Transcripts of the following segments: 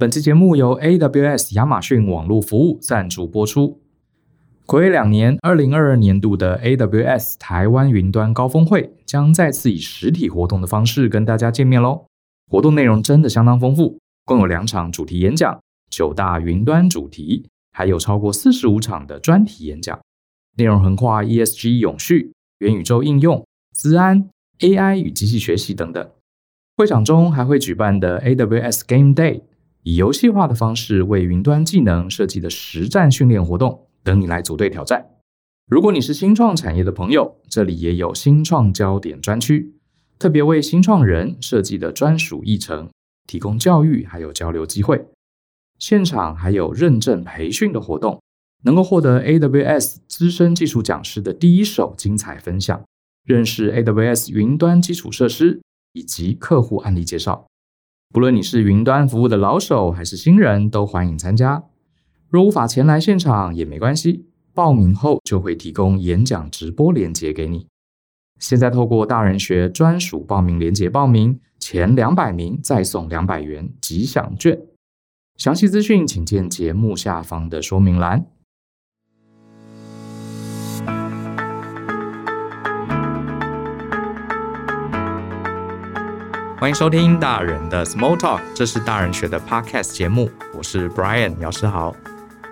本期节目由 AWS 亚马逊网络服务赞助播出。睽违两年，二零二二年度的 AWS 台湾云端高峰会将再次以实体活动的方式跟大家见面喽。活动内容真的相当丰富，共有两场主题演讲、九大云端主题，还有超过四十五场的专题演讲，内容横跨 ESG 永续、元宇宙应用、资安、AI 与机器学习等等。会场中还会举办的 AWS Game Day。以游戏化的方式为云端技能设计的实战训练活动，等你来组队挑战。如果你是新创产业的朋友，这里也有新创焦点专区，特别为新创人设计的专属议程，提供教育还有交流机会。现场还有认证培训的活动，能够获得 AWS 资深技术讲师的第一手精彩分享，认识 AWS 云端基础设施以及客户案例介绍。不论你是云端服务的老手还是新人，都欢迎参加。若无法前来现场也没关系，报名后就会提供演讲直播链接给你。现在透过大人学专属报名链接报名，前两百名再送两百元吉祥券。详细资讯请见节目下方的说明栏。欢迎收听大人的 Small Talk，这是大人学的 Podcast 节目，我是 Brian 姚诗豪。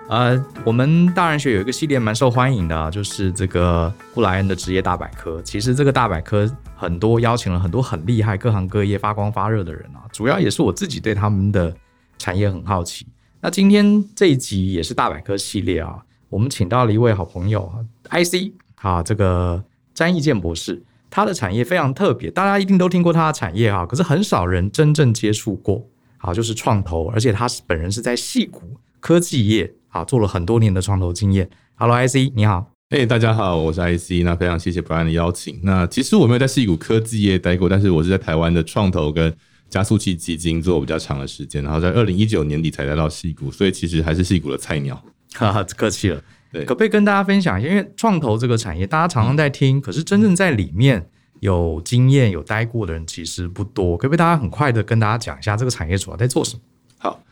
呃，我们大人学有一个系列蛮受欢迎的，就是这个布莱恩的职业大百科。其实这个大百科很多邀请了很多很厉害、各行各业发光发热的人啊，主要也是我自己对他们的产业很好奇。那今天这一集也是大百科系列啊，我们请到了一位好朋友 IC 啊，这个詹益健博士。他的产业非常特别，大家一定都听过他的产业哈，可是很少人真正接触过。好，就是创投，而且他是本人是在戏谷科技业啊做了很多年的创投经验。Hello，IC，你好。哎，大家好，我是 IC。那非常谢谢 Brian 的邀请。那其实我没有在戏谷科技业待过，但是我是在台湾的创投跟加速器基金做比较长的时间，然后在二零一九年底才来到戏谷，所以其实还是戏谷的菜鸟。哈哈，客气了。对，可不可以跟大家分享一下？因为创投这个产业，大家常常在听，可是真正在里面有经验、有待过的人其实不多。可不可以大家很快的跟大家讲一下这个产业主要在做什么？好，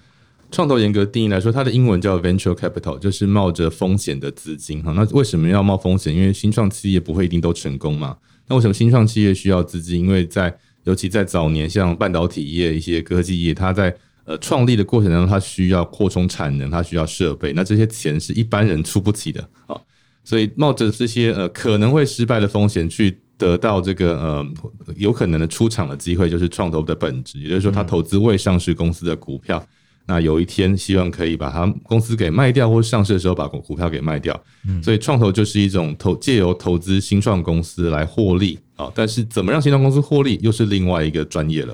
创投严格定义来说，它的英文叫 venture capital，就是冒着风险的资金。哈，那为什么要冒风险？因为新创企业不会一定都成功嘛。那为什么新创企业需要资金？因为在尤其在早年，像半导体业、一些科技业，它在呃，创立的过程当中，它需要扩充产能，它需要设备，那这些钱是一般人出不起的啊，所以冒着这些呃可能会失败的风险去得到这个呃有可能的出场的机会，就是创投的本质。也就是说，他投资未上市公司的股票，那有一天希望可以把它公司给卖掉，或上市的时候把股股票给卖掉。所以创投就是一种投借由投资新创公司来获利啊，但是怎么让新创公司获利，又是另外一个专业了。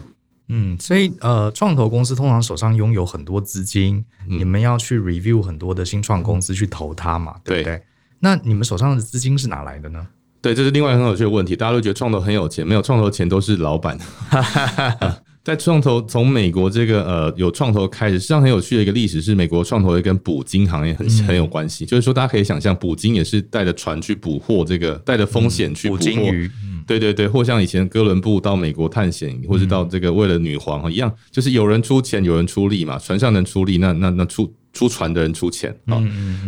嗯，所以呃，创投公司通常手上拥有很多资金，嗯，你们要去 review 很多的新创公司去投它嘛，对不对？对。那你们手上的资金是哪来的呢？对，这是另外一个很有趣的问题。大家都觉得创投很有钱，没有创投钱都是老板。在创投从美国这个呃有创投开始，实际上很有趣的一个历史是美国创投业跟捕鲸行业很很有关系。就是说，大家可以想象，捕鲸也是带着船去捕获，这个带着风险去捕获。对对对，或像以前哥伦布到美国探险，或是到这个为了女皇一样，就是有人出钱，有人出力嘛。船上能出力，那那那出出船的人出钱啊。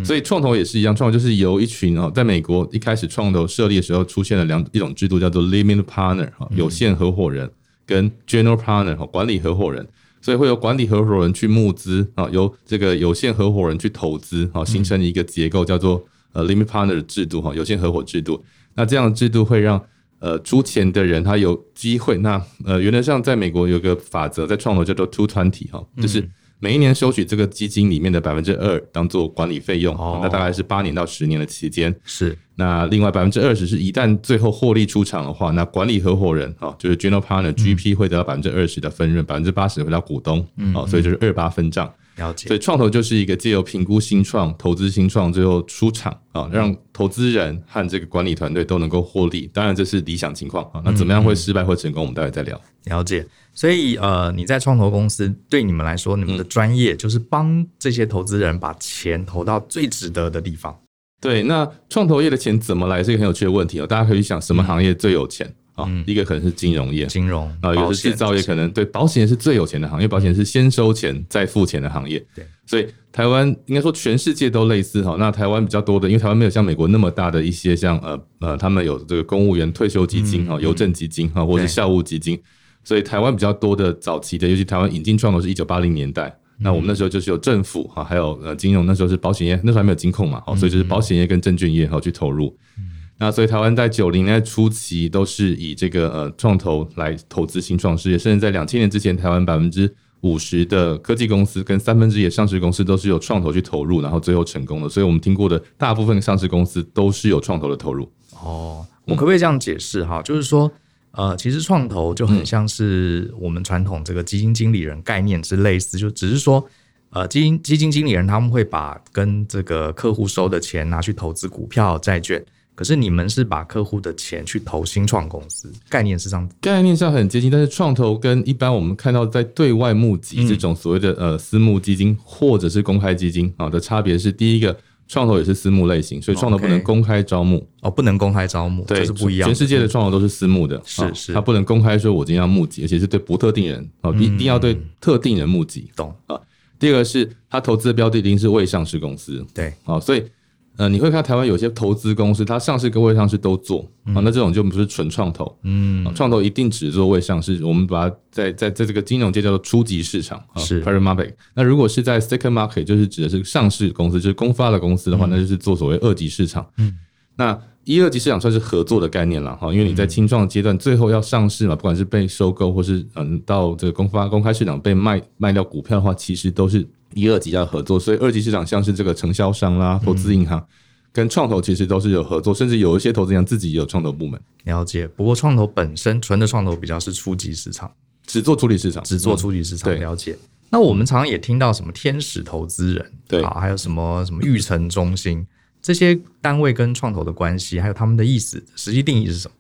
所以创投也是一样，创投就是由一群啊，在美国一开始创投设立的时候，出现了两一种制度，叫做 limited partner 哈有限合伙人。跟 general partner 哈管理合伙人，所以会有管理合伙人去募资啊，由这个有限合伙人去投资啊，形成一个结构叫做呃 limit partner 的制度哈，有限合伙制度。那这样的制度会让呃出钱的人他有机会。那呃原则上在美国有个法则，在创投叫做 two twenty 哈，就是。每一年收取这个基金里面的百分之二当做管理费用，那大概是八年到十年的期间。是，那另外百分之二十是一旦最后获利出场的话，那管理合伙人啊，就是 General Partner GP 会得到百分之二十的分润，百分之八十回到股东。嗯，所以就是二八分账。了解。所以创投就是一个借由评估新创、投资新创，最后出场啊，让投资人和这个管理团队都能够获利。当然这是理想情况啊。那怎么样会失败或成功，我们待会再聊。了解。所以，呃，你在创投公司对你们来说，你们的专业就是帮这些投资人把钱投到最值得的地方。对，那创投业的钱怎么来是一个很有趣的问题哦。大家可以想，什么行业最有钱？啊，一个可能是金融业，金融啊，一个是制造业，可能对保险业是最有钱的行业，保险是先收钱再付钱的行业。对，所以台湾应该说全世界都类似哈。那台湾比较多的，因为台湾没有像美国那么大的一些像呃呃，他们有这个公务员退休基金哈、邮政基金哈，或是校务基金，所以台湾比较多的早期的，尤其台湾引进创投是一九八零年代。那我们那时候就是有政府哈，还有呃金融，那时候是保险业，那时候还没有金控嘛，好，所以就是保险业跟证券业哈去投入。那所以台湾在九零年代初期都是以这个呃创投来投资新创事业，甚至在两千年之前，台湾百分之五十的科技公司跟三分之一的上市公司都是有创投去投入，然后最后成功的。所以我们听过的大部分上市公司都是有创投的投入。哦，我可不可以这样解释哈？就是说，呃，其实创投就很像是我们传统这个基金经理人概念之类似，就只是说，呃，基金基金经理人他们会把跟这个客户收的钱拿去投资股票、债券。可是你们是把客户的钱去投新创公司，概念是这样，概念上很接近，但是创投跟一般我们看到在对外募集这种所谓的呃私募基金或者是公开基金啊的差别是，第一个创投也是私募类型，所以创投不能公开招募。哦，不能公开招募，对，这是不一样。全世界的创投都是私募的，是是，他不能公开说我今天要募集，而且是对不特定人哦，一定要对特定人募集，懂。啊？第二个是他投资的标的一定是未上市公司，对，啊，所以。呃，你会看台湾有些投资公司，它上市跟未上市都做啊，那这种就不是纯创投，嗯，创投一定只做未上市，我们把它在在在这个金融界叫做初级市场啊，是 market。那如果是在 second market，就是指的是上市公司，就是公发的公司的话，那就是做所谓二级市场。嗯，那一二级市场算是合作的概念了哈，因为你在青创阶段最后要上市嘛，不管是被收购或是嗯到这个公发公开市场被卖卖掉股票的话，其实都是。一二级要合作，所以二级市场像是这个承销商啦、投资银行，跟创投其实都是有合作，甚至有一些投资银行自己也有创投部门。了解，不过创投本身纯的创投比较是初级市场，只做初级市场，只做初级市场。了解。那我们常常也听到什么天使投资人，对，还有什么什么育成中心这些单位跟创投的关系，还有他们的意思，实际定义是什么？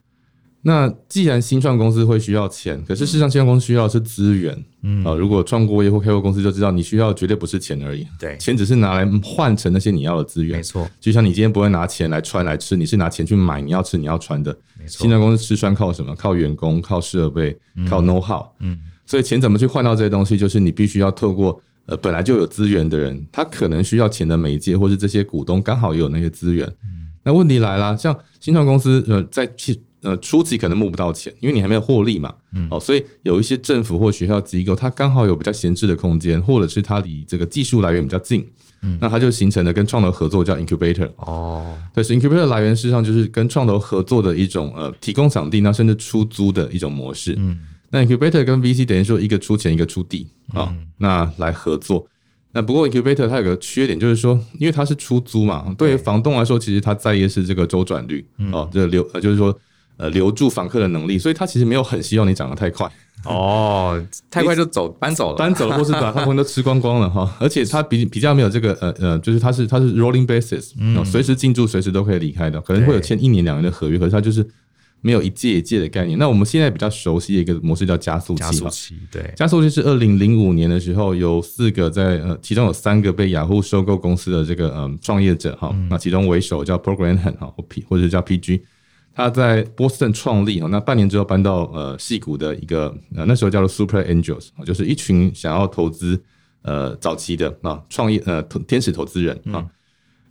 那既然新创公司会需要钱，可是事实上新创公司需要的是资源。嗯啊，如果创过业或开过公司就知道，你需要绝对不是钱而已。对，钱只是拿来换成那些你要的资源。没错，就像你今天不会拿钱来穿来吃，你是拿钱去买你要吃你要穿的。没错，新创公司吃穿靠什么？靠员工，靠设备，靠 know how。嗯，所以钱怎么去换到这些东西？就是你必须要透过呃本来就有资源的人，他可能需要钱的媒介，或是这些股东刚好也有那些资源。嗯，那问题来了，像新创公司呃在去。呃，初期可能募不到钱，因为你还没有获利嘛。嗯，哦，所以有一些政府或学校机构，它刚好有比较闲置的空间，或者是它离这个技术来源比较近，嗯，那它就形成了跟创投合作叫 incubator。哦，但是 incubator 来源事实上就是跟创投合作的一种呃，提供场地，那甚至出租的一种模式。嗯，那 incubator 跟 VC 等于说一个出钱，一个出地啊，嗯，那来合作。那不过 incubator 它有个缺点，就是说，因为它是出租嘛，对于房东来说，其实他在意的是这个周转率，哦，这个流呃，就是说。呃，留住访客的能力，所以他其实没有很希望你涨得太快。哦，太快就走搬走了，搬走了，或是把他们都吃光光了哈。而且他比比较没有这个呃呃，就是他是他是 rolling basis，嗯，随时进驻，随时都可以离开的，可能会有签一年两年的合约，可是他就是没有一届一届的概念。那我们现在比较熟悉的一个模式叫加速器，加速器对，加速器是二零零五年的时候有四个在呃，其中有三个被雅虎收购公司的这个嗯创业者哈，那其中为首叫 Paul Graham 哈或 P 或者叫 PG。他在波士顿创立，那半年之后搬到呃戏谷的一个呃那时候叫做 Super Angels，就是一群想要投资呃早期的啊创业呃天使投资人啊。嗯、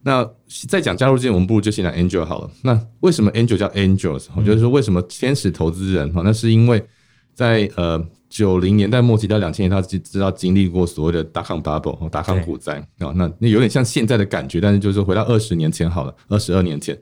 那再讲加入之前，我们不如就先讲 Angel 好了。那为什么 Angel 叫 Angels？我就是说为什么天使投资人？哈，那是因为在呃九零年代末期到两千年，他知道经历过所谓的达康 bubble 和达康股灾啊。那那有点像现在的感觉，但是就是回到二十年前好了，二十二年前。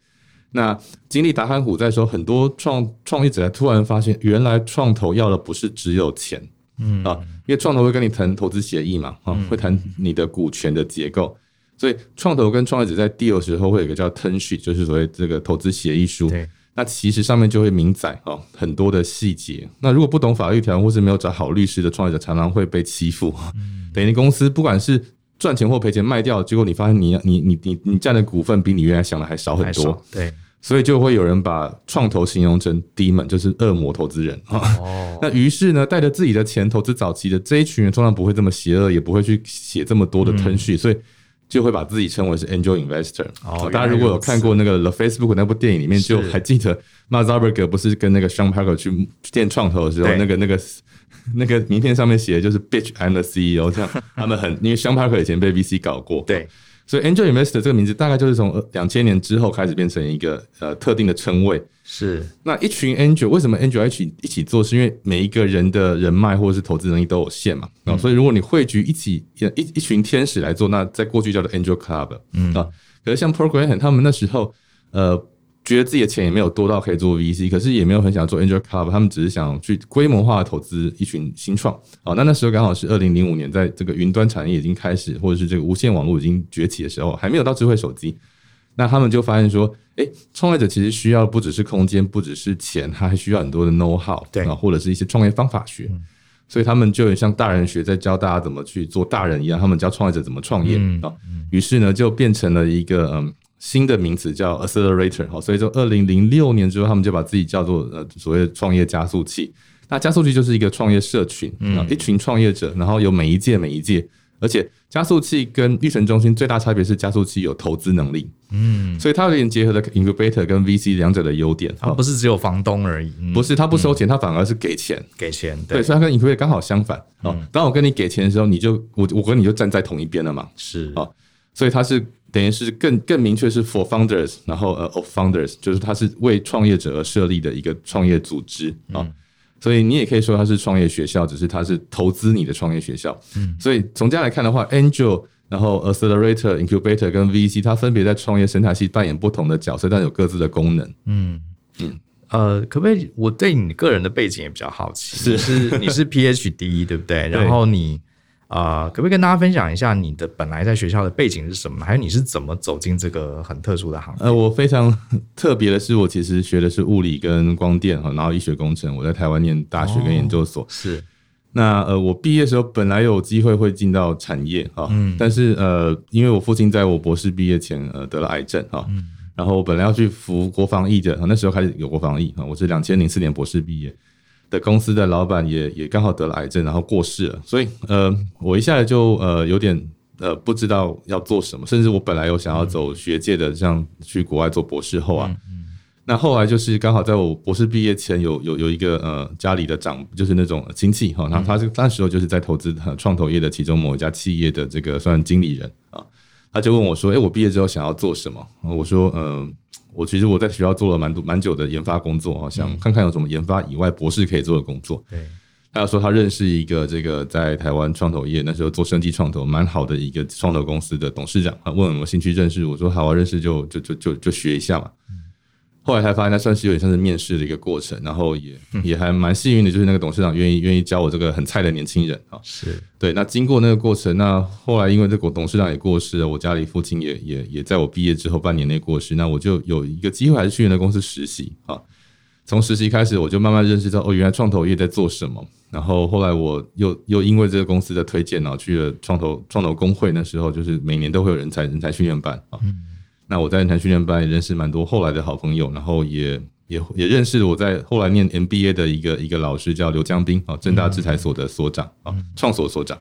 那经历达康股灾的时候，很多创创业者突然发现，原来创投要的不是只有钱，嗯啊，因为创投会跟你谈投资协议嘛，啊，会谈你的股权的结构，所以创投跟创业者在 deal 的时候会有一个叫 term sheet，就是所谓这个投资协议书。对，那其实上面就会明载啊很多的细节。那如果不懂法律条文或是没有找好律师的创业者，常常会被欺负。嗯，等于公司不管是赚钱或赔钱卖掉，结果你发现你你你你你占的股份比你原来想的还少很多。对。所以就会有人把创投形容成 demon，就是恶魔投资人啊。哦、那于是呢，带着自己的钱投资早期的这一群人，通常不会这么邪恶，也不会去写这么多的 sheet，、嗯、所以就会把自己称为是 Angel Investor。哦，大家如果有看过那个 The Facebook 那部电影里面，就还记得 Mark Zuckerberg 不是跟那个 Sean Parker 去见创投的时候，那个那个 那个名片上面写的就是 Bitch I'm the CEO，这样 他们很因为 Sean Parker 以前被 VC 搞过，对。所以 Angel Investor 这个名字大概就是从两千年之后开始变成一个呃特定的称谓。是。那一群 Angel 为什么 Angel 一起一起做？是因为每一个人的人脉或者是投资能力都有限嘛。啊、嗯，所以如果你汇聚一起一一群天使来做，那在过去叫做 Angel Club。嗯啊，可是像 Procreate 他们那时候呃。觉得自己的钱也没有多到可以做 VC，可是也没有很想做 Angel Club，他们只是想去规模化的投资一群新创。哦，那那时候刚好是二零零五年，在这个云端产业已经开始，或者是这个无线网络已经崛起的时候，还没有到智慧手机。那他们就发现说，哎，创业者其实需要不只是空间，不只是钱，他还需要很多的 know how，对啊，或者是一些创业方法学。所以他们就像大人学，在教大家怎么去做大人一样，他们教创业者怎么创业啊。于是呢，就变成了一个嗯。新的名词叫 Accelerator，好，所以说二零零六年之后，他们就把自己叫做呃所谓的创业加速器。那加速器就是一个创业社群，嗯，一群创业者，然后有每一届每一届，而且加速器跟育成中心最大差别是加速器有投资能力，嗯，所以它有点结合了 Incubator 跟 VC 两者的优点。它不是只有房东而已，不是，它不收钱，它反而是给钱，给钱，对，所以它跟 Incubator 刚好相反。哦，当我跟你给钱的时候，你就我我跟你就站在同一边了嘛，是，哦，所以它是。等于是更更明确是 for founders，然后呃 of founders，就是它是为创业者而设立的一个创业组织啊，嗯、所以你也可以说它是创业学校，只是它是投资你的创业学校。嗯，所以从这样来看的话，Angel，然后 Accelerator、Incubator 跟 VC，它分别在创业生态系扮演不同的角色，但有各自的功能。嗯嗯，呃，可不可以？我对你个人的背景也比较好奇，是是你是 PhD 对不对？然后你。啊、呃，可不可以跟大家分享一下你的本来在学校的背景是什么？还有你是怎么走进这个很特殊的行业？呃，我非常特别的是，我其实学的是物理跟光电哈，然后医学工程。我在台湾念大学跟研究所。哦、是。那呃，我毕业的时候本来有机会会进到产业哈，嗯，但是呃，因为我父亲在我博士毕业前呃得了癌症哈，嗯，然后我本来要去服国防役的，那时候开始有国防役哈，我是两千零四年博士毕业。的公司的老板也也刚好得了癌症，然后过世了，所以呃，我一下子就呃有点呃不知道要做什么，甚至我本来有想要走学界的，像去国外做博士后啊。嗯嗯、那后来就是刚好在我博士毕业前有，有有有一个呃家里的长，就是那种亲戚哈，然后他是那时候就是在投资创投业的其中某一家企业的这个算经理人啊，他就问我说：“哎，我毕业之后想要做什么？”我说：“嗯、呃。”我其实我在学校做了蛮多蛮久的研发工作，想看看有什么研发以外博士可以做的工作。对，他有说他认识一个这个在台湾创投业那时候做生机创投蛮好的一个创投公司的董事长，他问我有没有兴趣认识，我说好啊，认识就就就就就学一下嘛。后来才发现，那算是有点像是面试的一个过程，然后也也还蛮幸运的，就是那个董事长愿意愿意教我这个很菜的年轻人啊。是对。那经过那个过程，那后来因为这个董事长也过世了，我家里父亲也也也在我毕业之后半年内过世，那我就有一个机会，还是去那个公司实习啊。从实习开始，我就慢慢认识到哦，原来创投业在做什么。然后后来我又又因为这个公司的推荐，然后去了创投创投工会，那时候就是每年都会有人才人才训练班啊。那我在人才训练班也认识蛮多后来的好朋友，然后也也也认识了我在后来念 MBA 的一个一个老师叫刘江斌啊，正大制裁所的所长啊，创所所长。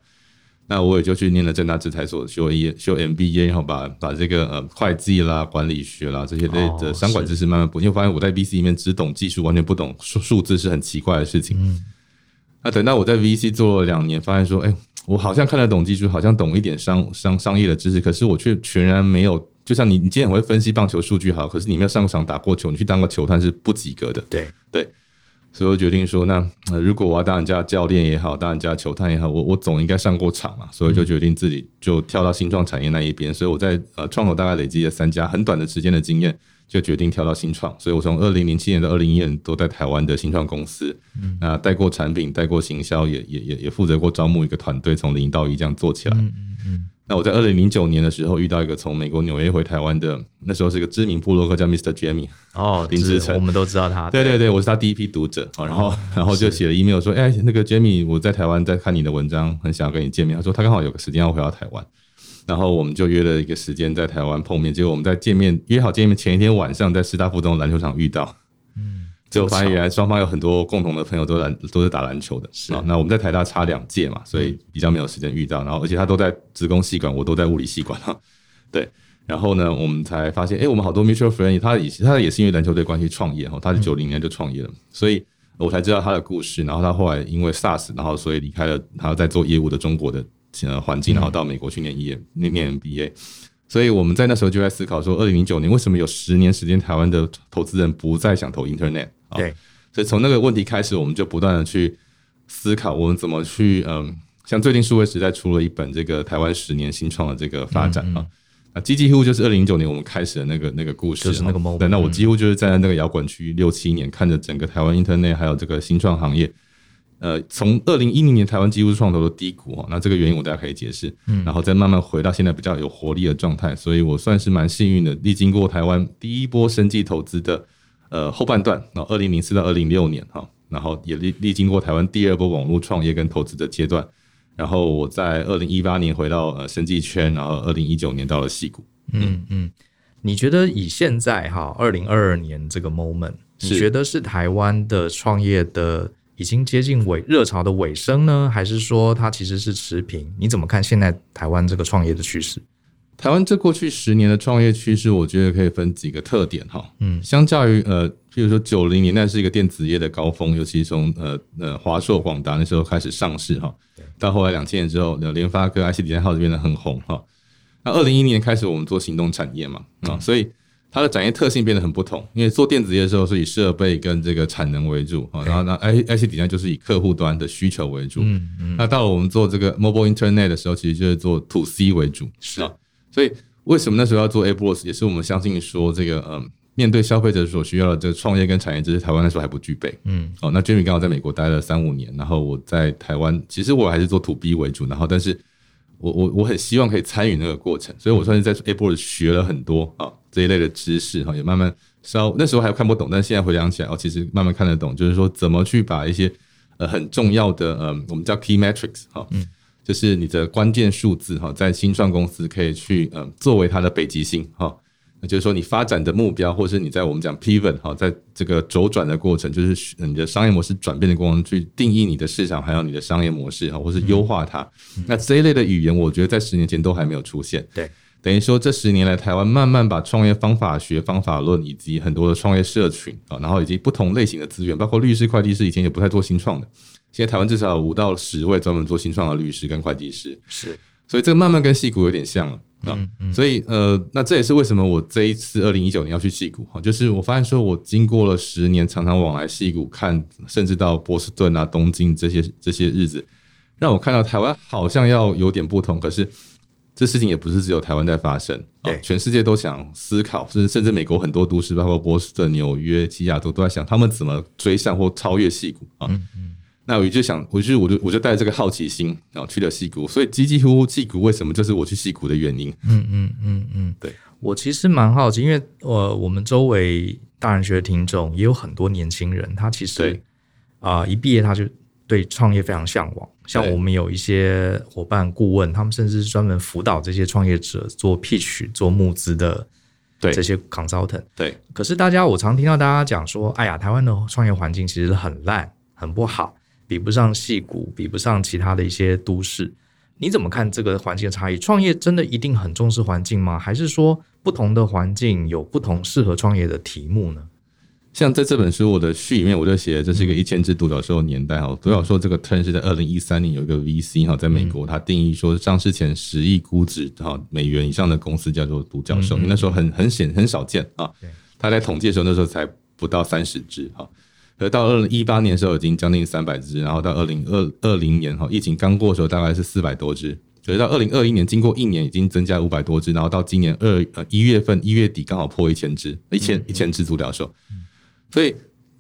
那我也就去念了正大制裁所修一修 MBA，然后把把这个呃会计啦、管理学啦这些类的商管知识慢慢补。因为发现我在 VC 里面只懂技术，完全不懂数数字是很奇怪的事情。那等到我在 VC 做了两年，发现说，哎，我好像看得懂技术，好像懂一点商商商业的知识，可是我却全然没有。就像你，你今天很会分析棒球数据好，可是你没有上场打过球，你去当个球探是不及格的。对对，所以我决定说，那如果我要当人家教练也好，当人家球探也好，我我总应该上过场嘛，所以就决定自己就跳到新创产业那一边。所以我在呃创投大概累积了三家很短的时间的经验，就决定跳到新创。所以我从二零零七年到二零一一年都在台湾的新创公司，嗯，那带过产品，带过行销，也也也也负责过招募一个团队，从零到一这样做起来。嗯嗯。那我在二零零九年的时候遇到一个从美国纽约回台湾的，那时候是一个知名部落客叫 Mr. Jamie 哦，林志成，我们都知道他。对对对，我是他第一批读者，哦然后然后就写了 email 说，哎，那个 Jamie，我在台湾在看你的文章，很想要跟你见面。他说他刚好有个时间要回到台湾，然后我们就约了一个时间在台湾碰面。结果我们在见面约好见面前一天晚上，在师大附中篮球场遇到。就发现原来双方有很多共同的朋友都篮都是打篮球的，是啊。那我们在台大差两届嘛，所以比较没有时间遇到。然后而且他都在职工系馆，我都在物理系馆哈。对，然后呢，我们才发现，哎，我们好多 mutual friend，他也他也是因为篮球队关系创业哈，他是九零年就创业了，嗯、所以我才知道他的故事。然后他后来因为 SARS，然后所以离开了他在做业务的中国的呃环境，然后到美国去念业念念 MBA。所以我们在那时候就在思考说，二零零九年为什么有十年时间，台湾的投资人不再想投 Internet？对，所以从那个问题开始，我们就不断的去思考，我们怎么去嗯，像最近数位时代出了一本这个台湾十年新创的这个发展啊，那几乎就是二零零九年我们开始的那个那个故事，就是那个 moment。对，那我几乎就是在那个摇滚区六七年，看着整个台湾 Internet 还有这个新创行业。呃，从二零一零年台湾几乎是创投的低谷哈，那这个原因我大家可以解释，嗯，然后再慢慢回到现在比较有活力的状态，所以我算是蛮幸运的，历经过台湾第一波生计投资的呃后半段，然后二零零四到二零六年哈，然后也历历经过台湾第二波网络创业跟投资的阶段，然后我在二零一八年回到呃生计圈，然后二零一九年到了戏谷，嗯嗯，你觉得以现在哈二零二二年这个 moment，你觉得是台湾的创业的？已经接近尾热潮的尾声呢，还是说它其实是持平？你怎么看现在台湾这个创业的趋势？台湾这过去十年的创业趋势，我觉得可以分几个特点哈。嗯，相较于呃，譬如说九零年代是一个电子业的高峰，尤其从呃呃华硕、广达那时候开始上市哈，到后来两千年之后，联发科、IC 底下号就变得很红哈。那二零一零年开始，我们做行动产业嘛啊，所以。它的产业特性变得很不同，因为做电子业的时候是以设备跟这个产能为主啊，然后那 I I C 底下就是以客户端的需求为主。嗯嗯。那到了我们做这个 Mobile Internet 的时候，其实就是做 To C 为主。是啊。所以为什么那时候要做 AppWorks，也是我们相信说这个嗯，面对消费者所需要的这个创业跟产业知识，台湾那时候还不具备。嗯。哦，那 Jimmy 刚好在美国待了三五年，然后我在台湾，其实我还是做 To B 为主，然后但是我我我很希望可以参与那个过程，所以我算是在 AppWorks 学了很多啊。这一类的知识哈，也慢慢稍那时候还看不懂，但现在回想起来哦，其实慢慢看得懂。就是说，怎么去把一些呃很重要的呃，我们叫 key metrics 哈，嗯，就是你的关键数字哈，在新创公司可以去呃作为它的北极星哈，那就是说你发展的目标，或是你在我们讲 pivot 哈，在这个周转的过程，就是你的商业模式转变的过程，去定义你的市场，还有你的商业模式哈，或是优化它。那这一类的语言，我觉得在十年前都还没有出现。对。等于说，这十年来，台湾慢慢把创业方法学、方法论，以及很多的创业社群啊，然后以及不同类型的资源，包括律师、会计师，以前也不太做新创的，现在台湾至少有五到十位专门做新创的律师跟会计师。是，所以这个慢慢跟戏骨有点像了啊。嗯嗯。所以呃，那这也是为什么我这一次二零一九年要去戏谷哈，就是我发现说我经过了十年，常常往来戏谷看，甚至到波士顿啊、东京这些这些日子，让我看到台湾好像要有点不同，可是。这事情也不是只有台湾在发生，对，全世界都想思考，甚至甚至美国很多都市，包括波士顿、纽约、西雅图，都在想他们怎么追上或超越戏谷啊。嗯嗯，那我就想，我就我就我就带着这个好奇心，然后去了戏谷。所以，几几乎戏谷为什么就是我去戏谷的原因？嗯嗯嗯嗯，对，我其实蛮好奇，因为呃，我们周围大人学的听众也有很多年轻人，他其实啊、呃，一毕业他就。对创业非常向往，像我们有一些伙伴顾问，他们甚至是专门辅导这些创业者做 pitch、做募资的，对这些 consultant。对，可是大家，我常听到大家讲说，哎呀，台湾的创业环境其实很烂，很不好，比不上戏谷，比不上其他的一些都市。你怎么看这个环境的差异？创业真的一定很重视环境吗？还是说不同的环境有不同适合创业的题目呢？像在这本书我的序里面，我就写这是一个一千只独角兽年代哈。独角兽这个 term 是在二零一三年有一个 VC 哈，在美国，它定义说上市前十亿估值哈美元以上的公司叫做独角兽。那时候很很显很少见啊。他在统计的时候，那时候才不到三十只哈。而到二零一八年的时候，已经将近三百只，然后到二零二二零年哈，疫情刚过的时候，大概是四百多只。所以到二零二一年，经过一年已经增加五百多只，然后到今年二呃一月份一月底刚好破一千只，一千一千只独角兽。所以，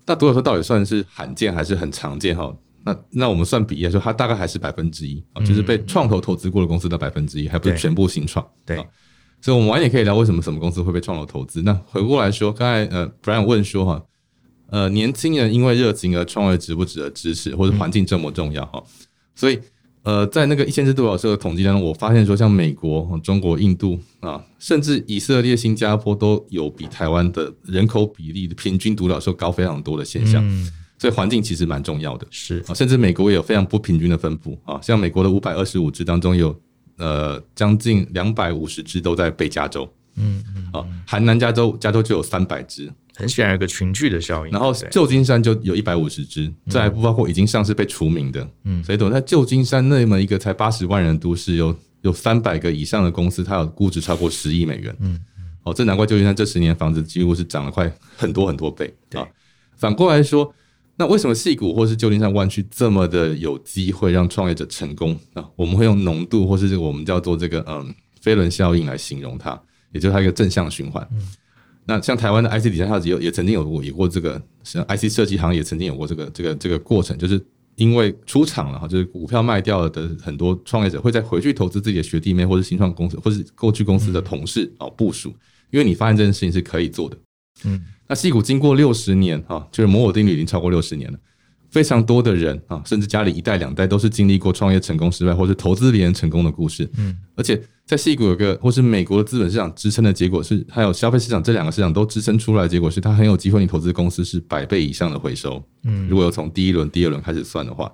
那独角兽到底算是罕见还是很常见哈？那那我们算比例来说，它大概还是百分之一啊，就是被创投投资过的公司的百分之一，还不是全部新创。对，所以，我们晚点可以聊为什么什么公司会被创投投资。那回过来说，刚才呃，Brian 问说哈，呃，年轻人因为热情而创业值不值得支持，或者环境这么重要哈？所以。呃，在那个一千只独角兽的统计当中，我发现说，像美国、中国、印度啊，甚至以色列、新加坡都有比台湾的人口比例的平均独角兽高非常多的现象。嗯、所以环境其实蛮重要的。是啊，甚至美国也有非常不平均的分布啊，像美国的五百二十五只当中有呃将近两百五十只都在北加州，嗯嗯，啊，含南加州，加州就有三百支，很显然有个群聚的效应。然后旧金山就有一百五十只，再不包括已经上市被除名的，嗯，所以等在旧金山那么一个才八十万人的都市，有有三百个以上的公司，它有估值超过十亿美元，嗯，哦，这难怪旧金山这十年房子几乎是涨了快很多很多倍啊。反过来说。那为什么戏谷或是旧金山湾区这么的有机会让创业者成功啊？我们会用浓度或是这个我们叫做这个嗯飞轮效应来形容它，也就是它一个正向循环。那像台湾的 IC 底下也也曾经有过有过这个，像 IC 设计行业也曾经有过这个这个这个过程，就是因为出厂了哈，就是股票卖掉了的很多创业者会再回去投资自己的学弟妹或是新创公司或是过去公司的同事哦部署，因为你发现这件事情是可以做的，嗯。那矽谷经过六十年哈，就是摩尔定律已经超过六十年了，非常多的人啊，甚至家里一代两代都是经历过创业成功失败，或是投资别人成功的故事。嗯，而且在矽谷有个或是美国的资本市场支撑的结果是，还有消费市场这两个市场都支撑出来的结果是，它很有机会你投资公司是百倍以上的回收。嗯，如果有从第一轮、第二轮开始算的话。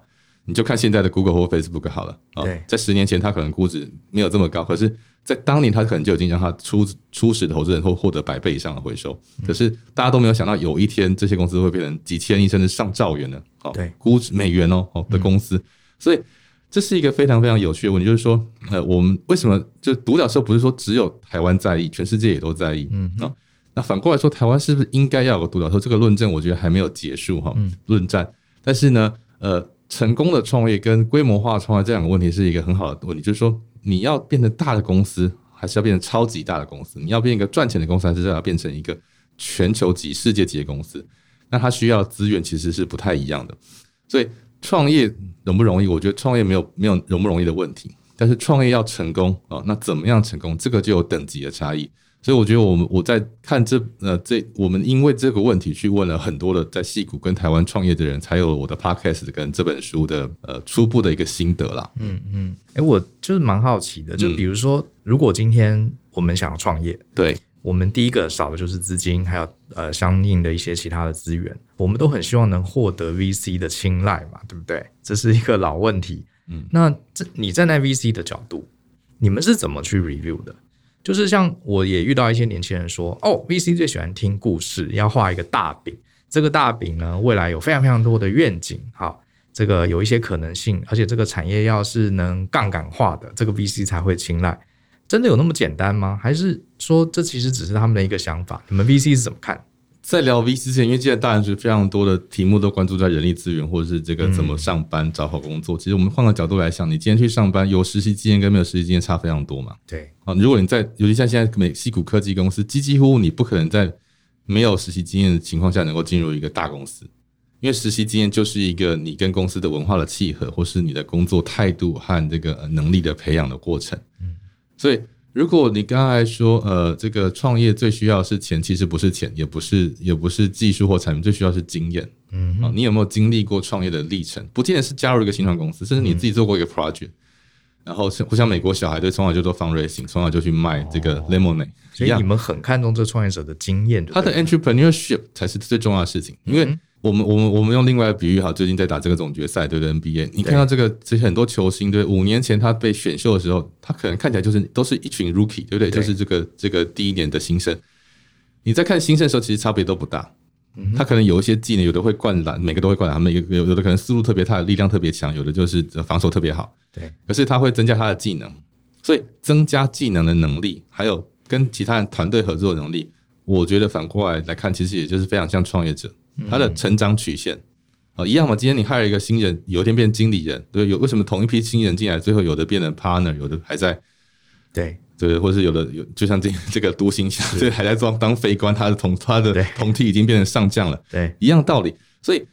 你就看现在的 Google 或 Facebook 好了啊，在十年前它可能估值没有这么高，可是，在当年他可能就已经让他初初始投资人会获得百倍以上的回收。可是大家都没有想到，有一天这些公司会变成几千亿甚至上兆元的哦，估值美元哦的公司。所以这是一个非常非常有趣的问题，就是说，呃，我们为什么就独角兽不是说只有台湾在意，全世界也都在意？嗯，那反过来说，台湾是不是应该要有个独角兽？这个论证我觉得还没有结束哈，论战。但是呢，呃。成功的创业跟规模化创业这两个问题是一个很好的问题，就是说你要变成大的公司，还是要变成超级大的公司？你要变一个赚钱的公司，还是要变成一个全球级、世界级的公司？那它需要资源其实是不太一样的。所以创业容不容易？我觉得创业没有没有容不容易的问题，但是创业要成功啊，那怎么样成功？这个就有等级的差异。所以我觉得，我们我在看这呃这我们因为这个问题去问了很多的在戏谷跟台湾创业的人，才有我的 podcast 跟这本书的呃初步的一个心得啦。嗯嗯，哎、欸，我就是蛮好奇的，就比如说，如果今天我们想要创业，对，我们第一个少的就是资金，还有呃相应的一些其他的资源，我们都很希望能获得 VC 的青睐嘛，对不对？这是一个老问题。嗯，那这你站在 VC 的角度，你们是怎么去 review 的？就是像我也遇到一些年轻人说，哦，VC 最喜欢听故事，要画一个大饼。这个大饼呢，未来有非常非常多的愿景，好，这个有一些可能性，而且这个产业要是能杠杆化的，这个 VC 才会青睐。真的有那么简单吗？还是说这其实只是他们的一个想法？你们 VC 是怎么看？在聊 VC 之前，因为现在大家是非常多的题目都关注在人力资源或者是这个怎么上班、嗯、找好工作。其实我们换个角度来想，你今天去上班，有实习经验跟没有实习经验差非常多嘛？对啊，如果你在，尤其像现在美西谷科技公司，几几乎乎你不可能在没有实习经验的情况下能够进入一个大公司，因为实习经验就是一个你跟公司的文化的契合，或是你的工作态度和这个能力的培养的过程。嗯，所以。如果你刚才说，呃，这个创业最需要的是钱，其实不是钱，也不是，也不是技术或产品，最需要是经验。嗯，啊，你有没有经历过创业的历程？不见得是加入一个新创公司，甚至你自己做过一个 project，、嗯、然后像不像美国小孩，对，从小就做 fundraising，从小就去卖这个 lemonade，、哦、所以你们很看重这创业者的经验，他的 entrepreneurship 才是最重要的事情，因为。嗯我们我们我们用另外的比喻哈，最近在打这个总决赛，对不对？NBA，你看到这个这些很多球星，对，五年前他被选秀的时候，他可能看起来就是都是一群 rookie，对不对？对就是这个这个第一年的新生。你在看新生的时候，其实差别都不大。他可能有一些技能，有的会灌篮，每个都会灌篮，每个有有的可能思路特别，他的力量特别强，有的就是防守特别好。对，可是他会增加他的技能，所以增加技能的能力，还有跟其他人团队合作的能力，我觉得反过来来看，其实也就是非常像创业者。他的成长曲线啊，一样嘛。今天你害了一个新人，有一天变经理人，对，有为什么同一批新人进来，最后有的变成 partner，有的还在，对对，或是有的有，就像这这个独行侠，这还在当当飞官，他的同他的同梯已经变成上将了，对，一样道理。所以，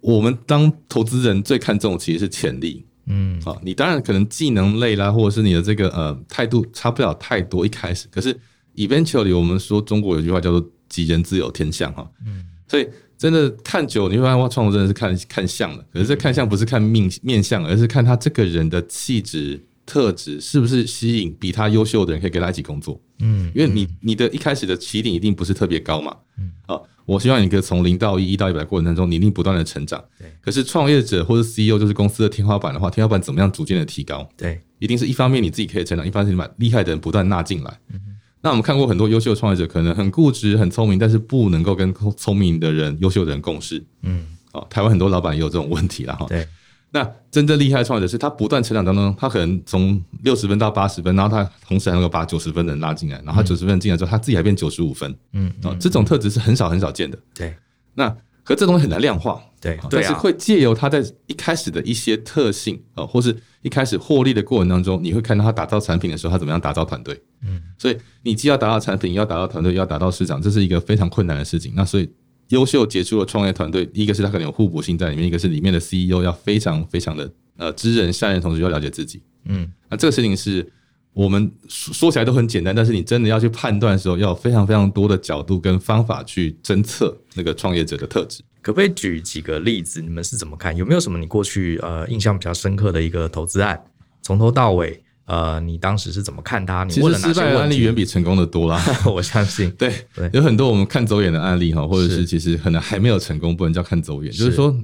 我们当投资人最看重的其实是潜力，嗯，啊，你当然可能技能类啦，或者是你的这个呃态度差不了太多一开始，可是 eventually 我们说中国有句话叫做“吉人自有天相”哈，嗯，所以。真的看久，你会发现哇，创投真的是看看相的。可是这看相不是看命面相，而是看他这个人的气质特质是不是吸引比他优秀的人可以跟他一起工作。嗯，因为你你的一开始的起点一定不是特别高嘛。嗯，好，我希望你可以从零到一，一到一百过程当中，你一定不断的成长。对。可是创业者或者 CEO 就是公司的天花板的话，天花板怎么样逐渐的提高？对。一定是一方面你自己可以成长，一方面你把厉害的人不断纳进来。嗯、那我们看过很多优秀创业者，可能很固执、很聪明，但是不能够跟聪明的人、优秀的人共事。嗯，哦，台湾很多老板也有这种问题了 哈。对。那真正厉害的创业者是他不断成长当中，他可能从六十分到八十分，然后他同时还能够把九十分的人拉进来，然后他九十分进来之后，他自己还变九十五分。嗯，啊，这种特质是很少很少见的。对。那可这东西很难量化。对。但是会借由他在一开始的一些特性啊，或是一开始获利的过程当中，你会看到他打造产品的时候，他怎么样打造团队。嗯。所以你既要打造产品，要打造团队，要打造市场，这是一个非常困难的事情。那所以。优秀杰出的创业团队，一个是他可能有互补性在里面，一个是里面的 CEO 要非常非常的呃知人善任，同时要了解自己。嗯，那这个事情是我们说起来都很简单，但是你真的要去判断的时候，要有非常非常多的角度跟方法去侦测那个创业者的特质。可不可以举几个例子？你们是怎么看？有没有什么你过去呃印象比较深刻的一个投资案，从头到尾？呃，你当时是怎么看它？你问了哪些问题？其实失败的案例远比成功的多啦，我相信。对对，有很多我们看走眼的案例哈，或者是其实可能还没有成功，不能叫看走眼。就是说，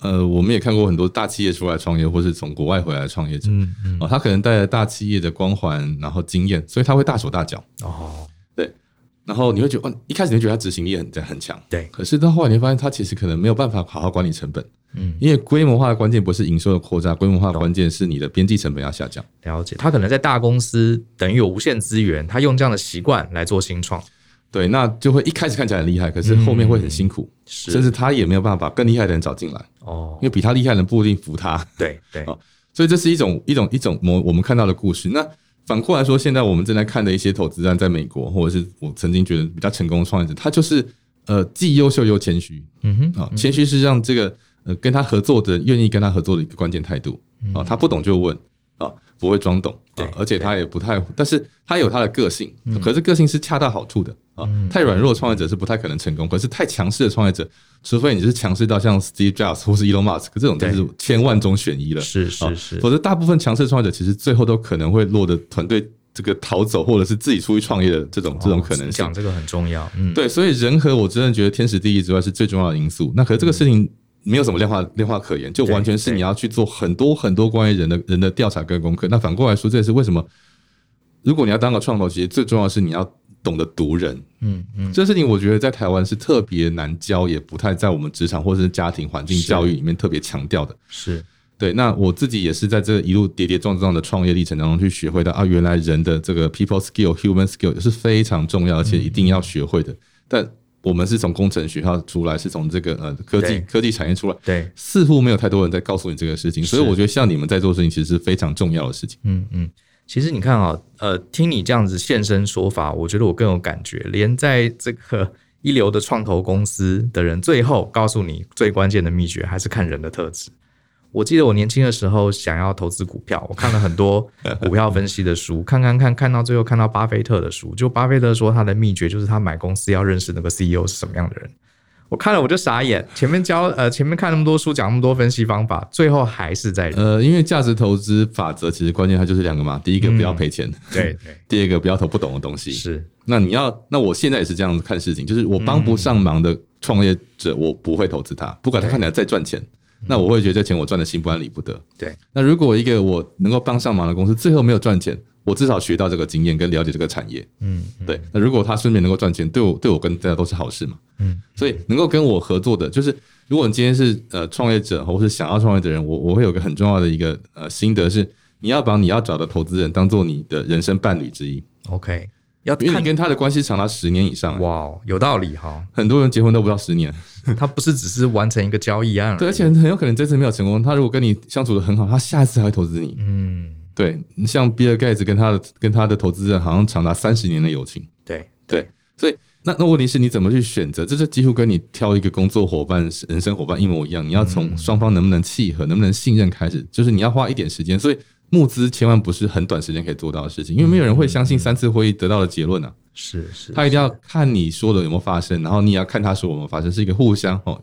呃，我们也看过很多大企业出来创业，或是从国外回来的创业者，嗯嗯，哦，他可能带着大企业的光环，然后经验，所以他会大手大脚。哦，对。然后你会觉得，哦，一开始你会觉得他执行力很很强，对。可是到后来你会发现，他其实可能没有办法好好管理成本。嗯，因为规模化的关键不是营收的扩张，规模化的关键是你的边际成本要下降。了解，他可能在大公司等于有无限资源，他用这样的习惯来做新创，对，那就会一开始看起来很厉害，可是后面会很辛苦，嗯、甚至他也没有办法把更厉害的人找进来哦，因为比他厉害的人不一定服他。对对，所以这是一种一种一种我我们看到的故事。那反过来说，现在我们正在看的一些投资案，在美国或者是我曾经觉得比较成功的创业者，他就是呃既优秀又谦虚。嗯哼，啊，谦虚是让这个。呃，跟他合作的愿意跟他合作的一个关键态度啊，他不懂就问啊，不会装懂啊，而且他也不太，但是他有他的个性，可是个性是恰到好处的啊。太软弱的创业者是不太可能成功，可是太强势的创业者，除非你是强势到像 Steve Jobs 或是 Elon Musk 这种，就是千万中选一了。是是是，否则大部分强势创业者其实最后都可能会落得团队这个逃走，或者是自己出去创业的这种这种可能性。讲这个很重要，嗯，对，所以人和我真的觉得天时地利之外是最重要的因素。那可是这个事情。没有什么量化量化可言，就完全是你要去做很多很多关于人的人的调查跟功课。那反过来说，这也是为什么，如果你要当个创投，其实最重要的是你要懂得读人。嗯嗯，这事情我觉得在台湾是特别难教，也不太在我们职场或者是家庭环境教育里面特别强调的。是对。那我自己也是在这一路跌跌撞撞的创业历程当中去学会的啊，原来人的这个 people skill、human skill 是非常重要，而且一定要学会的。但我们是从工程学校出来，是从这个呃科技科技产业出来，对，似乎没有太多人在告诉你这个事情，所以我觉得像你们在做事情，其实是非常重要的事情。嗯嗯，其实你看啊，呃，听你这样子现身说法，我觉得我更有感觉。连在这个一流的创投公司的人，最后告诉你最关键的秘诀，还是看人的特质。我记得我年轻的时候想要投资股票，我看了很多 股票分析的书，看看看，看到最后看到巴菲特的书，就巴菲特说他的秘诀就是他买公司要认识那个 CEO 是什么样的人。我看了我就傻眼，前面教呃前面看那么多书讲那么多分析方法，最后还是在呃，因为价值投资法则其实关键它就是两个嘛，第一个不要赔钱，嗯、对对，第二个不要投不懂的东西。是，那你要那我现在也是这样子看事情，就是我帮不上忙的创业者，我不会投资他，不管他看起来再赚钱。那我会觉得这钱我赚的心不安理不得。对，那如果一个我能够帮上忙的公司最后没有赚钱，我至少学到这个经验跟了解这个产业。嗯，对。那如果他顺便能够赚钱，对我对我跟大家都是好事嘛。嗯，所以能够跟我合作的，就是如果你今天是呃创业者或是想要创业的人，我我会有个很重要的一个呃心得是，你要把你要找的投资人当做你的人生伴侣之一。OK。要因为你跟他的关系长达十年以上，哇，有道理哈。很多人结婚都不到十年，他不是只是完成一个交易案，对，而且很有可能这次没有成功。他如果跟你相处的很好，他下一次还会投资你。嗯，对，像比尔盖茨跟他的跟他的投资人好像长达三十年的友情。对对，所以那那问题是你怎么去选择？这是几乎跟你挑一个工作伙伴、人生伙伴一模一样。你要从双方能不能契合、能不能信任开始，就是你要花一点时间。所以。募资千万不是很短时间可以做到的事情，因为没有人会相信三次会议得到的结论啊。是是，他一定要看你说的有没有发生，然后你也要看他说有没有发生，是一个互相哦。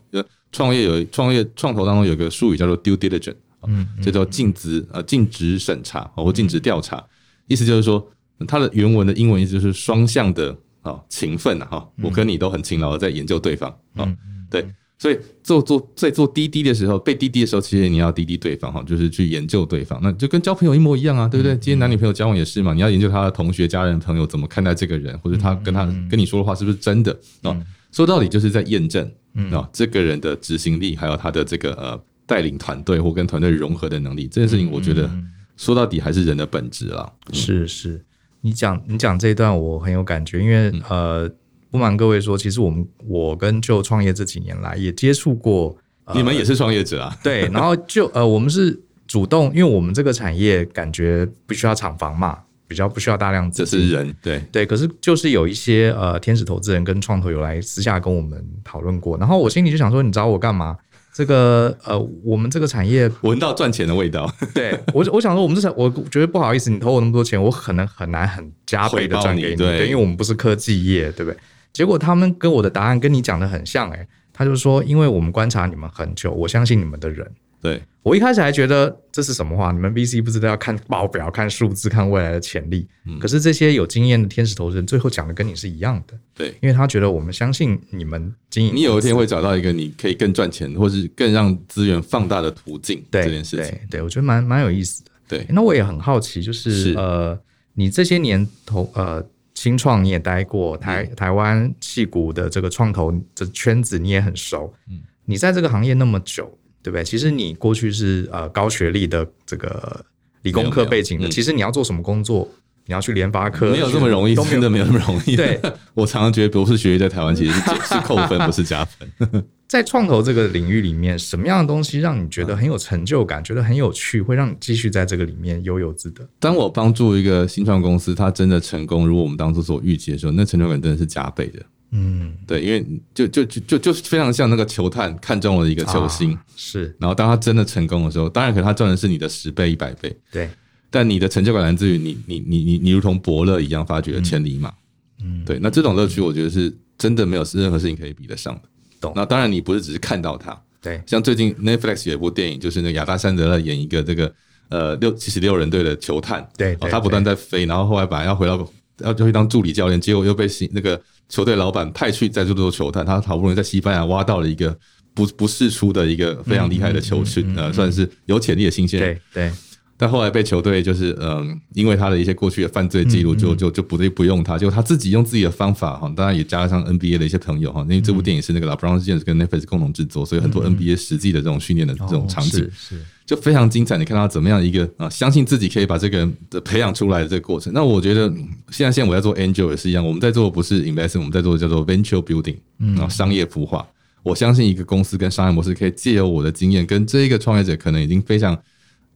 创业有创业创投当中有个术语叫做 due diligence，嗯，这叫尽职呃尽职审查或尽职调查，意思就是说它的原文的英文意思就是双向的啊勤奋啊哈，我跟你都很勤劳的在研究对方啊，对。所以做做在做滴滴的时候，被滴滴的时候，其实你要滴滴对方哈，就是去研究对方，那就跟交朋友一模一样啊，对不对？今天男女朋友交往也是嘛，你要研究他的同学、家人、朋友怎么看待这个人，或者他跟他跟你说的话是不是真的啊？说到底就是在验证啊，这个人的执行力，还有他的这个呃带领团队或跟团队融合的能力，这件事情我觉得说到底还是人的本质啦。是是，你讲你讲这一段我很有感觉，因为呃。不瞒各位说，其实我们我跟 Joe 创业这几年来也接触过，你们也是创业者啊？对，然后就呃，我们是主动，因为我们这个产业感觉不需要厂房嘛，比较不需要大量，这是人对对。可是就是有一些呃天使投资人跟创投有来私下跟我们讨论过，然后我心里就想说，你找我干嘛？这个呃，我们这个产业闻到赚钱的味道。对我，我想说，我们这产，我觉得不好意思，你投我那么多钱，我可能很难很加倍的赚给你，对，因为我们不是科技业，对不对？结果他们跟我的答案跟你讲的很像，欸，诶，他就说，因为我们观察你们很久，我相信你们的人。对，我一开始还觉得这是什么话？你们 VC 不知道要看报表、看数字、看未来的潜力。嗯，可是这些有经验的天使投资人最后讲的跟你是一样的。对，因为他觉得我们相信你们经营，你有一天会找到一个你可以更赚钱，或是更让资源放大的途径。对这件事情，对，对我觉得蛮蛮有意思的。对，那我也很好奇，就是，是呃，你这些年投呃。新创你也待过，台台湾戏骨的这个创投这圈子你也很熟，嗯，你在这个行业那么久，对不对？其实你过去是呃高学历的这个理工科背景的，其实你要做什么工作？你要去联发科，没有这么容易，真的没有那么容易。对，我常常觉得博士学历在台湾其实是 是扣分，不是加分。在创投这个领域里面，什么样的东西让你觉得很有成就感，觉得很有趣，会让你继续在这个里面悠游自得？当我帮助一个新创公司，它真的成功，如果我们当初所预期的时候，那成就感真的是加倍的。嗯，对，因为就就就就就非常像那个球探看中了一个球星，是。然后当他真的成功的时候，当然可能他赚的是你的十倍、一百倍。对。但你的成就感来自于你你你你你如同伯乐一样发掘了千里马，嗯，对，那这种乐趣我觉得是真的没有任何事情可以比得上的。懂？那当然你不是只是看到它，对，像最近 Netflix 有一部电影，就是那个亚当山德勒演一个这个呃六七十六人队的球探，对，他不断在飞，然后后来本来要回到要就去当助理教练，结果又被新那个球队老板派去在这做球探，他好不容易在西班牙挖到了一个不不世出的一个非常厉害的球星，呃，算是有潜力的新鲜人，对。但后来被球队就是嗯，因为他的一些过去的犯罪记录，就就就不对不用他，就他自己用自己的方法哈，当然也加上 NBA 的一些朋友哈，因为这部电影是那个 LeBron James 跟 Netflix 共同制作，所以很多 NBA 实际的这种训练的这种场景，是就非常精彩。你看他怎么样一个啊，相信自己可以把这个人的培养出来的这个过程。那我觉得现在现在我在做 Angel 也是一样，我们在做的不是 Investment，我们在做的叫做 Venture Building，然后商业孵化。我相信一个公司跟商业模式可以借由我的经验，跟这一个创业者可能已经非常。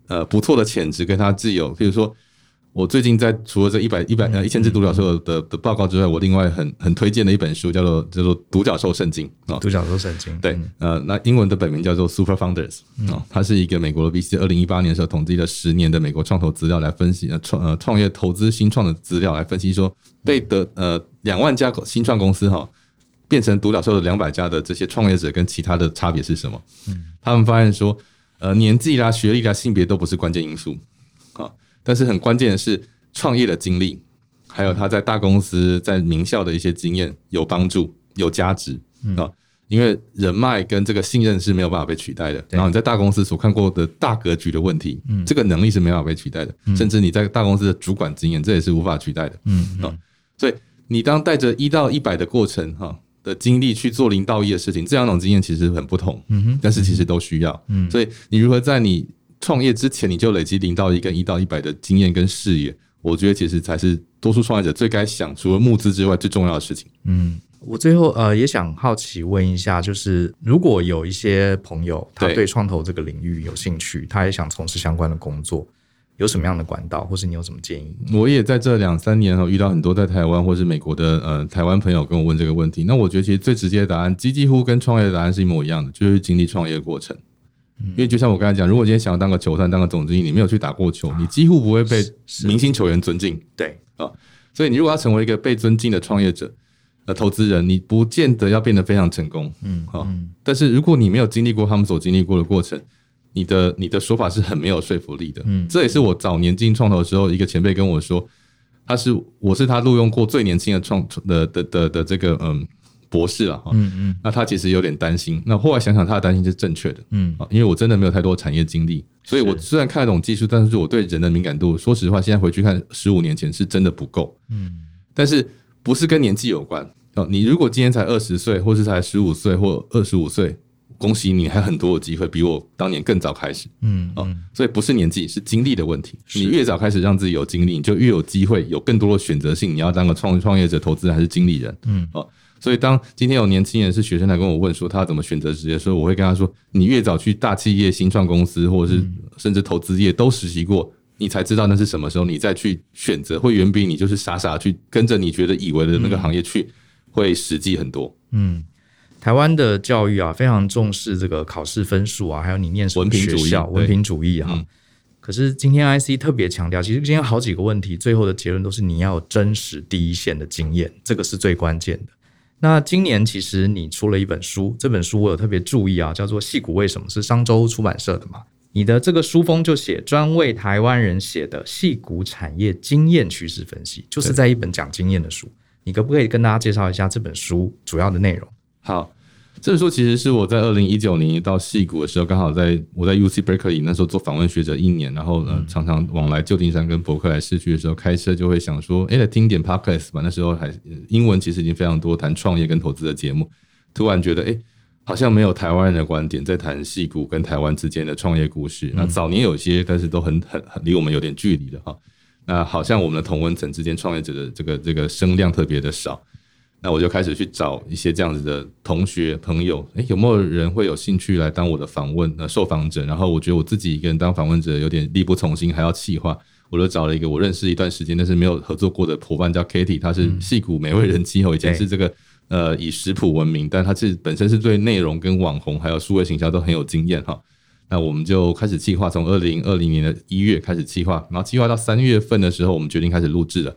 呃，不错的潜质跟他自有，比如说，我最近在除了这一百一百呃一千只独角兽的的报告之外，我另外很很推荐的一本书叫做叫做《独角兽圣经》啊，《独角兽圣经》对，呃，那英文的本名叫做 Super Founders 啊，它是一个美国的 VC，二零一八年的时候统计了十年的美国创投资料来分析呃创呃创业投资新创的资料来分析说，被的呃两万家新创公司哈变成独角兽的两百家的这些创业者跟其他的差别是什么？嗯，他们发现说。呃，年纪啦、学历啦、性别都不是关键因素，啊，但是很关键的是创业的经历，还有他在大公司、在名校的一些经验有帮助、有价值啊。因为人脉跟这个信任是没有办法被取代的。然后你在大公司所看过的大格局的问题，这个能力是没办法被取代的。甚至你在大公司的主管经验，这也是无法取代的。嗯啊，所以你当带着一到一百的过程，哈。的经历去做零到一的事情，这两种经验其实很不同，嗯哼，但是其实都需要，嗯，所以你如何在你创业之前你就累积零到一跟一到一百的经验跟视野，我觉得其实才是多数创业者最该想，除了募资之外最重要的事情。嗯，我最后呃也想好奇问一下，就是如果有一些朋友他对创投这个领域有兴趣，他也想从事相关的工作。有什么样的管道，或是你有什么建议？我也在这两三年哈遇到很多在台湾或是美国的呃台湾朋友跟我问这个问题。那我觉得其实最直接的答案，几几乎跟创业的答案是一模一样的，就是经历创业的过程。因为就像我刚才讲，如果今天想要当个球探，当个总经理，你没有去打过球，你几乎不会被明星球员尊敬。对啊，所以你如果要成为一个被尊敬的创业者、呃投资人，你不见得要变得非常成功。嗯，好，但是如果你没有经历过他们所经历过的过程。你的你的说法是很没有说服力的，嗯，这也是我早年进创投的时候，一个前辈跟我说，他是我是他录用过最年轻的创的的的的这个嗯博士了哈。嗯嗯。那他其实有点担心。那后来想想，他的担心是正确的。嗯。啊，因为我真的没有太多产业经历，所以我虽然看得懂技术，但是我对人的敏感度，说实话，现在回去看十五年前是真的不够。嗯。但是不是跟年纪有关哦？你如果今天才二十岁，或是才十五岁或二十五岁。恭喜你，还很多的机会，比我当年更早开始。嗯，哦，所以不是年纪，是经历的问题。你越早开始让自己有经历，你就越有机会，有更多的选择性。你要当个创创业者、投资人还是经理人？嗯，哦，所以当今天有年轻人是学生来跟我问说他怎么选择职业，所以我会跟他说：你越早去大企业、新创公司，或者是甚至投资业都实习过，你才知道那是什么时候，你再去选择，会远比你就是傻傻去跟着你觉得以为的那个行业去，会实际很多。嗯。台湾的教育啊，非常重视这个考试分数啊，还有你念什么学校，文凭主义啊。可是今天 IC 特别强调，其实今天好几个问题，最后的结论都是你要有真实第一线的经验，这个是最关键的。那今年其实你出了一本书，这本书我有特别注意啊，叫做《戏骨为什么》，是商周出版社的嘛？你的这个书封就写专为台湾人写的戏骨产业经验趋势分析，就是在一本讲经验的书。你可不可以跟大家介绍一下这本书主要的内容？好，这本书其实是我在二零一九年到戏谷的时候，刚好在我在 UC Berkeley 那时候做访问学者一年，然后呢常常往来旧金山跟伯克莱市区的时候，开车就会想说，哎，来听点 Podcast 吧。那时候还英文其实已经非常多谈创业跟投资的节目，突然觉得，哎，好像没有台湾人的观点在谈戏谷跟台湾之间的创业故事。那早年有些，但是都很很很离我们有点距离的哈。那好像我们的同温层之间创业者的这个这个声量特别的少。那我就开始去找一些这样子的同学朋友，诶，有没有人会有兴趣来当我的访问呃受访者？然后我觉得我自己一个人当访问者有点力不从心，还要企划，我就找了一个我认识一段时间但是没有合作过的伙伴，叫 Katie，他是戏骨美味人妻哦，以前是这个呃以食谱闻名，但他是本身是对内容跟网红还有数位行销都很有经验哈。那我们就开始计划，从二零二零年的一月开始计划，然后计划到三月份的时候，我们决定开始录制了。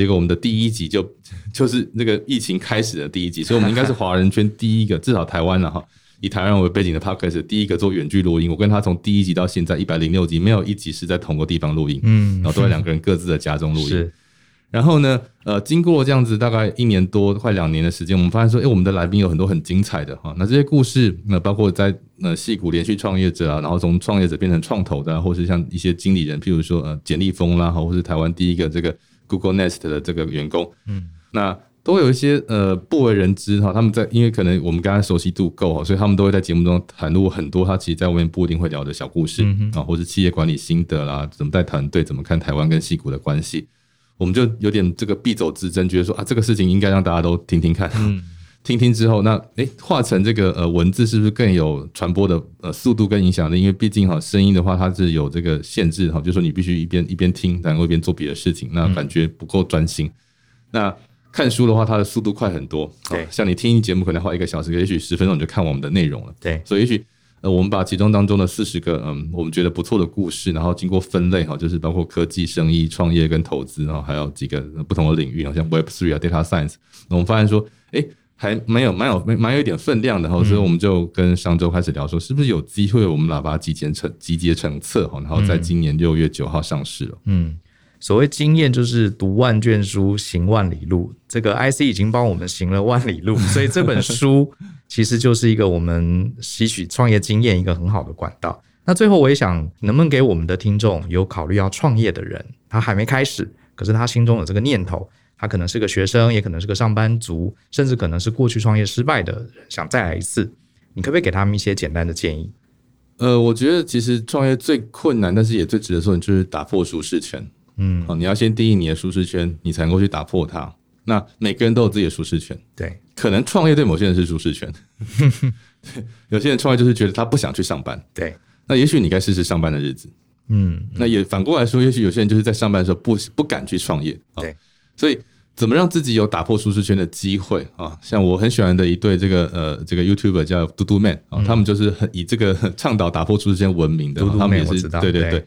结果我们的第一集就 就是那个疫情开始的第一集，所以我们应该是华人圈第一个，至少台湾了哈，以台湾人为背景的 Podcast 第一个做远距录音。我跟他从第一集到现在一百零六集，没有一集是在同个地方录音，嗯，然后都在两个人各自的家中录音。然后呢，呃，经过这样子大概一年多快两年的时间，我们发现说，哎，我们的来宾有很多很精彩的哈，那这些故事，那包括在呃戏骨连续创业者啊，然后从创业者变成创投的，或是像一些经理人，譬如说呃简立峰啦，或是台湾第一个这个。Google Nest 的这个员工，嗯，那都有一些呃不为人知哈，他们在因为可能我们刚刚熟悉度够，所以他们都会在节目中袒露很多他其实在外面不一定会聊的小故事啊，或是企业管理心得啦，怎么带团队，怎么看台湾跟西谷的关系，我们就有点这个必走之争，觉得说啊，这个事情应该让大家都听听看。嗯听听之后，那诶，化成这个呃文字是不是更有传播的呃速度跟影响力？因为毕竟哈声音的话，它是有这个限制哈，就是说你必须一边一边听，然后一边做别的事情，那感觉不够专心。嗯、那看书的话，它的速度快很多。对，像你听节目可能花一个小时，也许十分钟你就看我们的内容了。对，所以也许呃我们把其中当中的四十个嗯我们觉得不错的故事，然后经过分类哈，就是包括科技、生意、创业跟投资，然后还有几个不同的领域，好像 Web Three 啊、Data Science，那我们发现说，诶。还蛮有蛮有蛮有一点分量的哈，所以我们就跟商周开始聊说，是不是有机会我们喇叭集结成集结成册哈，然后在今年六月九号上市了。嗯，所谓经验就是读万卷书，行万里路。这个 IC 已经帮我们行了万里路，所以这本书其实就是一个我们吸取创业经验一个很好的管道。那最后我也想，能不能给我们的听众有考虑要创业的人，他还没开始，可是他心中有这个念头。他可能是个学生，也可能是个上班族，甚至可能是过去创业失败的人，想再来一次。你可不可以给他们一些简单的建议？呃，我觉得其实创业最困难，但是也最值得说，你就是打破舒适圈。嗯，好，你要先定义你的舒适圈，你才能够去打破它。那每个人都有自己的舒适圈，对，可能创业对某些人是舒适圈，有些人创业就是觉得他不想去上班，对。那也许你该试试上班的日子，嗯。那也反过来说，也许有些人就是在上班的时候不不敢去创业，对，所以。怎么让自己有打破舒适圈的机会啊？像我很喜欢的一对这个呃这个 YouTuber 叫嘟嘟 Man 啊，他们就是很以这个 倡导打破舒适圈闻名的。他们也是对对对。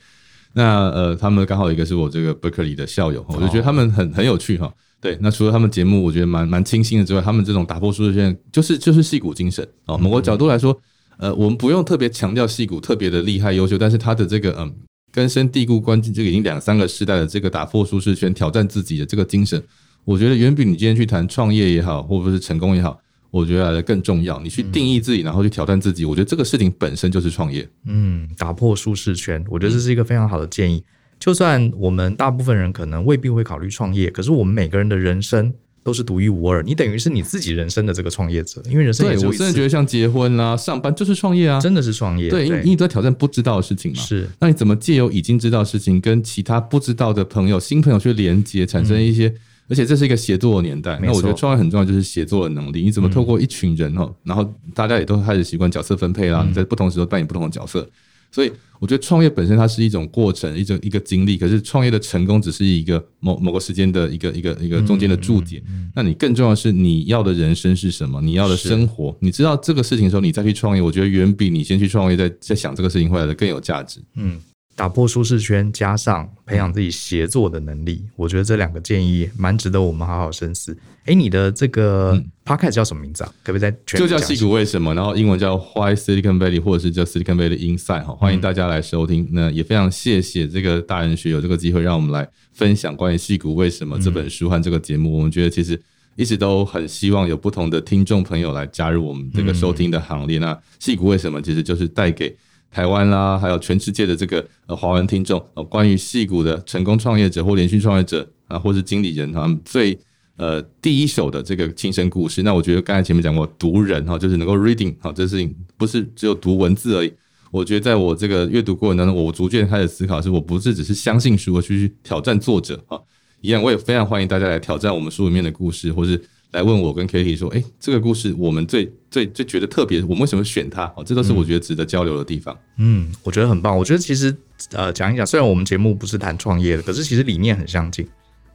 那呃，他们刚好一个是我这个 Berkeley 的校友，我就觉得他们很很有趣哈。对，那除了他们节目我觉得蛮蛮清新的之外，他们这种打破舒适圈就是就是戏骨精神啊。某个角度来说，呃，我们不用特别强调戏骨特别的厉害优秀，但是他的这个嗯根深蒂固、关键这个已经两三个世代的这个打破舒适圈、挑战自己的这个精神。我觉得远比你今天去谈创业也好，或者是成功也好，我觉得来的更重要。你去定义自己，然后去挑战自己，我觉得这个事情本身就是创业。嗯，打破舒适圈，我觉得这是一个非常好的建议。就算我们大部分人可能未必会考虑创业，可是我们每个人的人生都是独一无二。你等于是你自己人生的这个创业者，因为人生也是。我真的觉得像结婚啦、啊、上班就是创业啊，真的是创业。对，因为你都在挑战不知道的事情嘛。是，那你怎么借由已经知道的事情，跟其他不知道的朋友、新朋友去连接，产生一些。嗯而且这是一个协作的年代，那我觉得创业很重要，就是协作的能力。你怎么透过一群人哦，然后大家也都开始习惯角色分配啦，你在不同时候扮演不同的角色。所以我觉得创业本身它是一种过程，一种一个经历。可是创业的成功只是一个某某个时间的一个一个一个中间的注解。那你更重要的是你要的人生是什么？你要的生活，你知道这个事情的时候，你再去创业，我觉得远比你先去创业再再想这个事情会来的更有价值。嗯。打破舒适圈，加上培养自己协作的能力，我觉得这两个建议蛮值得我们好好深思。哎，你的这个 podcast 叫什么名字啊？可不可以再全就叫戏骨为什么？然后英文叫 Why Silicon Valley，或者是叫 Silicon Valley Inside 哈，欢迎大家来收听。那也非常谢谢这个大人学有这个机会让我们来分享关于戏骨为什么这本书和这个节目。我们觉得其实一直都很希望有不同的听众朋友来加入我们这个收听的行列。那戏骨为什么其实就是带给台湾啦，还有全世界的这个呃华文听众，呃，关于矽谷的成功创业者或连续创业者啊，或是经理人他们最呃第一手的这个亲身故事。那我觉得刚才前面讲过，读人哈，就是能够 reading 哈，这事情不是只有读文字而已。我觉得在我这个阅读过程当中，我逐渐开始思考，是我不是只是相信书，而去挑战作者啊。一样，我也非常欢迎大家来挑战我们书里面的故事，或是。来问我跟 Katie 说，哎、欸，这个故事我们最最最觉得特别，我们为什么选它？哦，这都是我觉得值得交流的地方。嗯，我觉得很棒。我觉得其实呃，讲一讲，虽然我们节目不是谈创业的，可是其实理念很相近。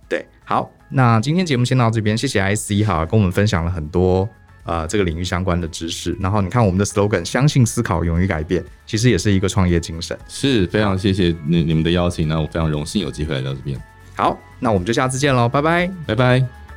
对，好，那今天节目先到这边，谢谢 IC 哈，跟我们分享了很多呃这个领域相关的知识。然后你看我们的 slogan，相信思考，勇于改变，其实也是一个创业精神。是非常谢谢你你们的邀请，那我非常荣幸有机会来到这边。好，那我们就下次见喽，拜拜，拜拜。